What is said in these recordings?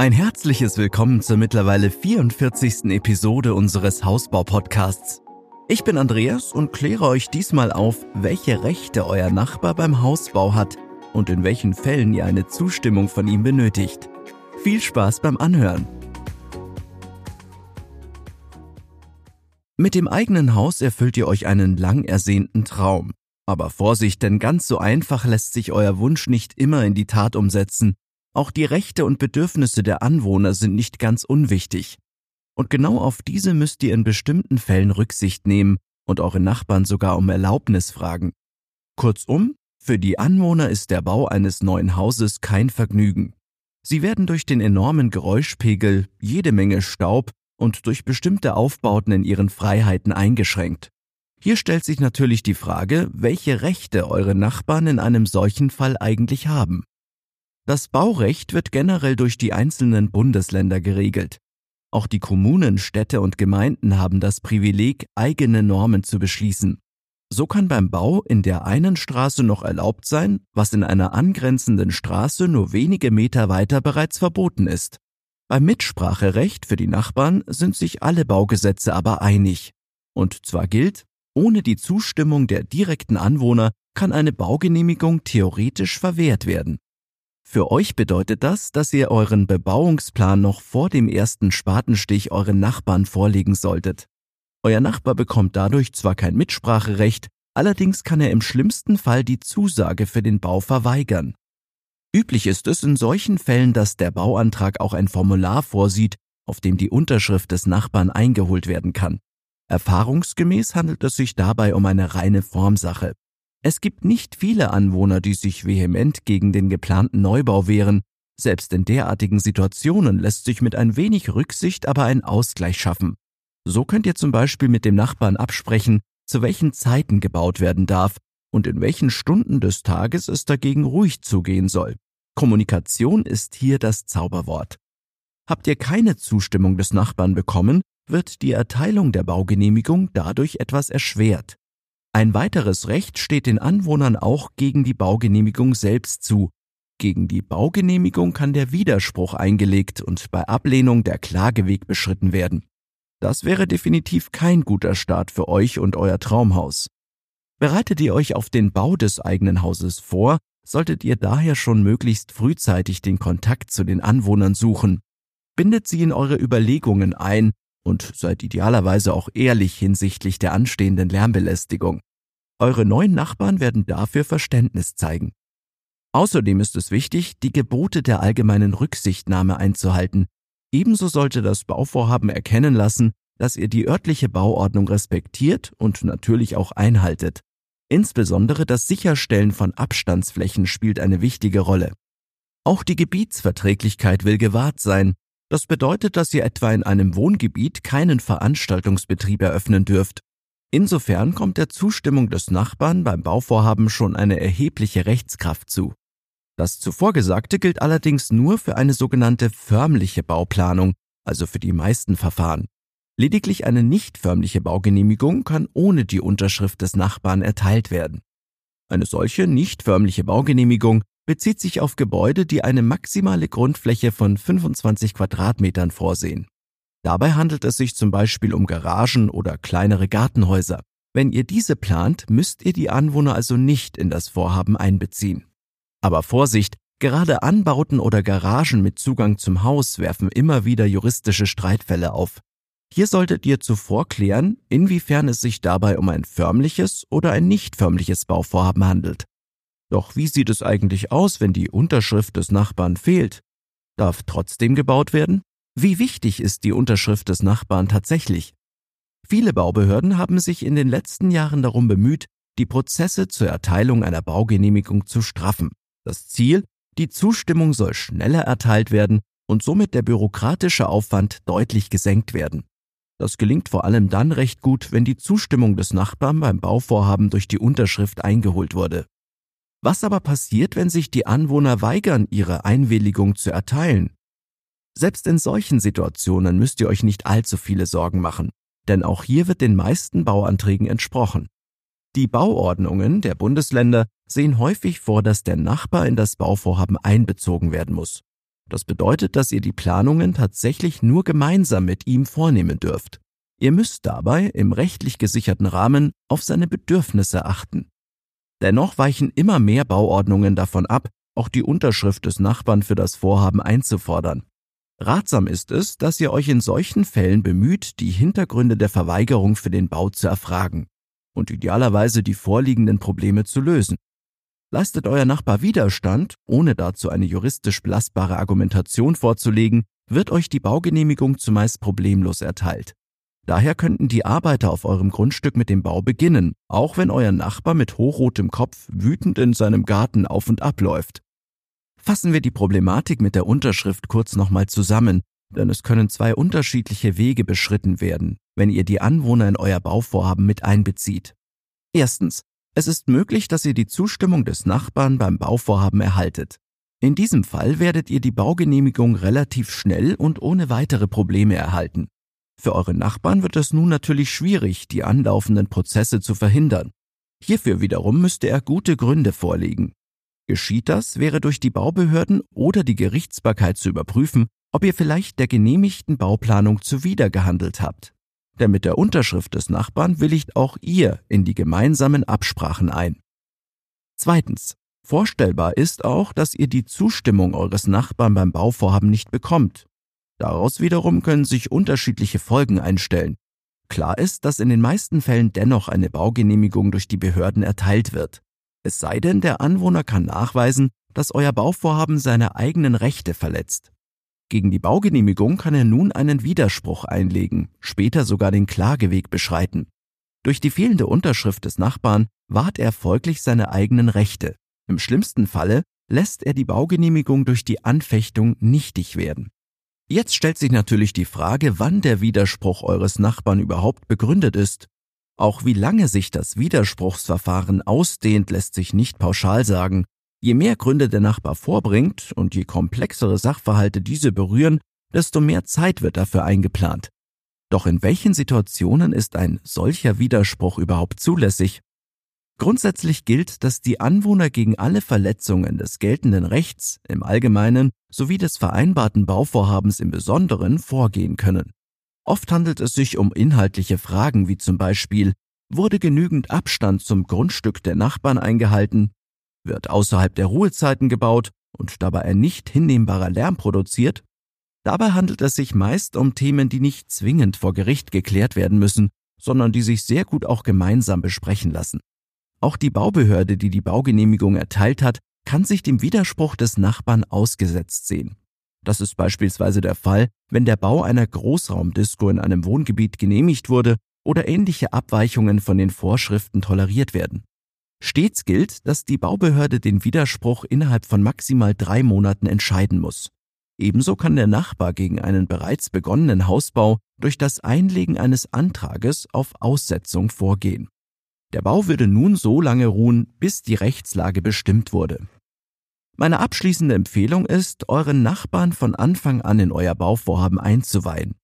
Ein herzliches Willkommen zur mittlerweile 44. Episode unseres Hausbau-Podcasts. Ich bin Andreas und kläre euch diesmal auf, welche Rechte euer Nachbar beim Hausbau hat und in welchen Fällen ihr eine Zustimmung von ihm benötigt. Viel Spaß beim Anhören! Mit dem eigenen Haus erfüllt ihr euch einen lang ersehnten Traum. Aber Vorsicht, denn ganz so einfach lässt sich euer Wunsch nicht immer in die Tat umsetzen. Auch die Rechte und Bedürfnisse der Anwohner sind nicht ganz unwichtig. Und genau auf diese müsst ihr in bestimmten Fällen Rücksicht nehmen und eure Nachbarn sogar um Erlaubnis fragen. Kurzum, für die Anwohner ist der Bau eines neuen Hauses kein Vergnügen. Sie werden durch den enormen Geräuschpegel, jede Menge Staub und durch bestimmte Aufbauten in ihren Freiheiten eingeschränkt. Hier stellt sich natürlich die Frage, welche Rechte eure Nachbarn in einem solchen Fall eigentlich haben. Das Baurecht wird generell durch die einzelnen Bundesländer geregelt. Auch die Kommunen, Städte und Gemeinden haben das Privileg, eigene Normen zu beschließen. So kann beim Bau in der einen Straße noch erlaubt sein, was in einer angrenzenden Straße nur wenige Meter weiter bereits verboten ist. Beim Mitspracherecht für die Nachbarn sind sich alle Baugesetze aber einig. Und zwar gilt, ohne die Zustimmung der direkten Anwohner kann eine Baugenehmigung theoretisch verwehrt werden. Für euch bedeutet das, dass ihr euren Bebauungsplan noch vor dem ersten Spatenstich euren Nachbarn vorlegen solltet. Euer Nachbar bekommt dadurch zwar kein Mitspracherecht, allerdings kann er im schlimmsten Fall die Zusage für den Bau verweigern. Üblich ist es in solchen Fällen, dass der Bauantrag auch ein Formular vorsieht, auf dem die Unterschrift des Nachbarn eingeholt werden kann. Erfahrungsgemäß handelt es sich dabei um eine reine Formsache. Es gibt nicht viele Anwohner, die sich vehement gegen den geplanten Neubau wehren. Selbst in derartigen Situationen lässt sich mit ein wenig Rücksicht aber ein Ausgleich schaffen. So könnt ihr zum Beispiel mit dem Nachbarn absprechen, zu welchen Zeiten gebaut werden darf und in welchen Stunden des Tages es dagegen ruhig zugehen soll. Kommunikation ist hier das Zauberwort. Habt ihr keine Zustimmung des Nachbarn bekommen, wird die Erteilung der Baugenehmigung dadurch etwas erschwert. Ein weiteres Recht steht den Anwohnern auch gegen die Baugenehmigung selbst zu. Gegen die Baugenehmigung kann der Widerspruch eingelegt und bei Ablehnung der Klageweg beschritten werden. Das wäre definitiv kein guter Start für euch und euer Traumhaus. Bereitet ihr euch auf den Bau des eigenen Hauses vor, solltet ihr daher schon möglichst frühzeitig den Kontakt zu den Anwohnern suchen. Bindet sie in eure Überlegungen ein und seid idealerweise auch ehrlich hinsichtlich der anstehenden Lärmbelästigung. Eure neuen Nachbarn werden dafür Verständnis zeigen. Außerdem ist es wichtig, die Gebote der allgemeinen Rücksichtnahme einzuhalten. Ebenso sollte das Bauvorhaben erkennen lassen, dass ihr die örtliche Bauordnung respektiert und natürlich auch einhaltet. Insbesondere das Sicherstellen von Abstandsflächen spielt eine wichtige Rolle. Auch die Gebietsverträglichkeit will gewahrt sein. Das bedeutet, dass ihr etwa in einem Wohngebiet keinen Veranstaltungsbetrieb eröffnen dürft. Insofern kommt der Zustimmung des Nachbarn beim Bauvorhaben schon eine erhebliche Rechtskraft zu. Das zuvor Gesagte gilt allerdings nur für eine sogenannte förmliche Bauplanung, also für die meisten Verfahren. Lediglich eine nicht förmliche Baugenehmigung kann ohne die Unterschrift des Nachbarn erteilt werden. Eine solche nicht förmliche Baugenehmigung bezieht sich auf Gebäude, die eine maximale Grundfläche von 25 Quadratmetern vorsehen. Dabei handelt es sich zum Beispiel um Garagen oder kleinere Gartenhäuser. Wenn ihr diese plant, müsst ihr die Anwohner also nicht in das Vorhaben einbeziehen. Aber Vorsicht, gerade Anbauten oder Garagen mit Zugang zum Haus werfen immer wieder juristische Streitfälle auf. Hier solltet ihr zuvor klären, inwiefern es sich dabei um ein förmliches oder ein nicht förmliches Bauvorhaben handelt. Doch wie sieht es eigentlich aus, wenn die Unterschrift des Nachbarn fehlt? Darf trotzdem gebaut werden? Wie wichtig ist die Unterschrift des Nachbarn tatsächlich? Viele Baubehörden haben sich in den letzten Jahren darum bemüht, die Prozesse zur Erteilung einer Baugenehmigung zu straffen. Das Ziel, die Zustimmung soll schneller erteilt werden und somit der bürokratische Aufwand deutlich gesenkt werden. Das gelingt vor allem dann recht gut, wenn die Zustimmung des Nachbarn beim Bauvorhaben durch die Unterschrift eingeholt wurde. Was aber passiert, wenn sich die Anwohner weigern, ihre Einwilligung zu erteilen? Selbst in solchen Situationen müsst ihr euch nicht allzu viele Sorgen machen, denn auch hier wird den meisten Bauanträgen entsprochen. Die Bauordnungen der Bundesländer sehen häufig vor, dass der Nachbar in das Bauvorhaben einbezogen werden muss. Das bedeutet, dass ihr die Planungen tatsächlich nur gemeinsam mit ihm vornehmen dürft. Ihr müsst dabei im rechtlich gesicherten Rahmen auf seine Bedürfnisse achten. Dennoch weichen immer mehr Bauordnungen davon ab, auch die Unterschrift des Nachbarn für das Vorhaben einzufordern. Ratsam ist es, dass ihr euch in solchen Fällen bemüht, die Hintergründe der Verweigerung für den Bau zu erfragen und idealerweise die vorliegenden Probleme zu lösen. Leistet euer Nachbar Widerstand, ohne dazu eine juristisch belastbare Argumentation vorzulegen, wird euch die Baugenehmigung zumeist problemlos erteilt. Daher könnten die Arbeiter auf eurem Grundstück mit dem Bau beginnen, auch wenn euer Nachbar mit hochrotem Kopf wütend in seinem Garten auf und abläuft. Fassen wir die Problematik mit der Unterschrift kurz nochmal zusammen, denn es können zwei unterschiedliche Wege beschritten werden, wenn ihr die Anwohner in euer Bauvorhaben mit einbezieht. Erstens, es ist möglich, dass ihr die Zustimmung des Nachbarn beim Bauvorhaben erhaltet. In diesem Fall werdet ihr die Baugenehmigung relativ schnell und ohne weitere Probleme erhalten. Für eure Nachbarn wird es nun natürlich schwierig, die anlaufenden Prozesse zu verhindern. Hierfür wiederum müsste er gute Gründe vorlegen. Geschieht das, wäre durch die Baubehörden oder die Gerichtsbarkeit zu überprüfen, ob ihr vielleicht der genehmigten Bauplanung zuwidergehandelt habt. Denn mit der Unterschrift des Nachbarn willigt auch ihr in die gemeinsamen Absprachen ein. Zweitens. Vorstellbar ist auch, dass ihr die Zustimmung eures Nachbarn beim Bauvorhaben nicht bekommt. Daraus wiederum können sich unterschiedliche Folgen einstellen. Klar ist, dass in den meisten Fällen dennoch eine Baugenehmigung durch die Behörden erteilt wird. Es sei denn, der Anwohner kann nachweisen, dass euer Bauvorhaben seine eigenen Rechte verletzt. Gegen die Baugenehmigung kann er nun einen Widerspruch einlegen, später sogar den Klageweg beschreiten. Durch die fehlende Unterschrift des Nachbarn wahrt er folglich seine eigenen Rechte. Im schlimmsten Falle lässt er die Baugenehmigung durch die Anfechtung nichtig werden. Jetzt stellt sich natürlich die Frage, wann der Widerspruch eures Nachbarn überhaupt begründet ist. Auch wie lange sich das Widerspruchsverfahren ausdehnt, lässt sich nicht pauschal sagen. Je mehr Gründe der Nachbar vorbringt und je komplexere Sachverhalte diese berühren, desto mehr Zeit wird dafür eingeplant. Doch in welchen Situationen ist ein solcher Widerspruch überhaupt zulässig? Grundsätzlich gilt, dass die Anwohner gegen alle Verletzungen des geltenden Rechts im Allgemeinen sowie des vereinbarten Bauvorhabens im Besonderen vorgehen können. Oft handelt es sich um inhaltliche Fragen wie zum Beispiel, wurde genügend Abstand zum Grundstück der Nachbarn eingehalten, wird außerhalb der Ruhezeiten gebaut und dabei ein nicht hinnehmbarer Lärm produziert? Dabei handelt es sich meist um Themen, die nicht zwingend vor Gericht geklärt werden müssen, sondern die sich sehr gut auch gemeinsam besprechen lassen. Auch die Baubehörde, die die Baugenehmigung erteilt hat, kann sich dem Widerspruch des Nachbarn ausgesetzt sehen. Das ist beispielsweise der Fall, wenn der Bau einer Großraumdisco in einem Wohngebiet genehmigt wurde oder ähnliche Abweichungen von den Vorschriften toleriert werden. Stets gilt, dass die Baubehörde den Widerspruch innerhalb von maximal drei Monaten entscheiden muss. Ebenso kann der Nachbar gegen einen bereits begonnenen Hausbau durch das Einlegen eines Antrages auf Aussetzung vorgehen. Der Bau würde nun so lange ruhen, bis die Rechtslage bestimmt wurde. Meine abschließende Empfehlung ist, euren Nachbarn von Anfang an in euer Bauvorhaben einzuweihen.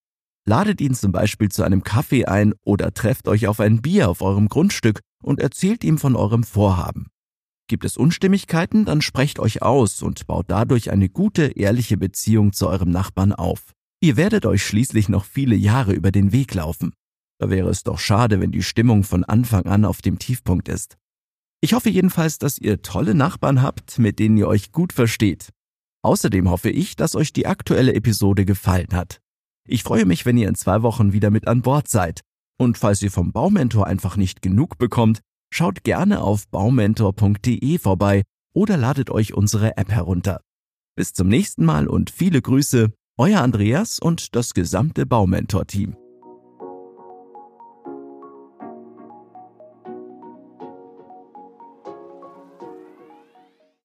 Ladet ihn zum Beispiel zu einem Kaffee ein oder trefft euch auf ein Bier auf eurem Grundstück und erzählt ihm von eurem Vorhaben. Gibt es Unstimmigkeiten, dann sprecht euch aus und baut dadurch eine gute, ehrliche Beziehung zu eurem Nachbarn auf. Ihr werdet euch schließlich noch viele Jahre über den Weg laufen. Da wäre es doch schade, wenn die Stimmung von Anfang an auf dem Tiefpunkt ist. Ich hoffe jedenfalls, dass ihr tolle Nachbarn habt, mit denen ihr euch gut versteht. Außerdem hoffe ich, dass euch die aktuelle Episode gefallen hat. Ich freue mich, wenn ihr in zwei Wochen wieder mit an Bord seid. Und falls ihr vom Baumentor einfach nicht genug bekommt, schaut gerne auf baumentor.de vorbei oder ladet euch unsere App herunter. Bis zum nächsten Mal und viele Grüße, euer Andreas und das gesamte Baumentor-Team.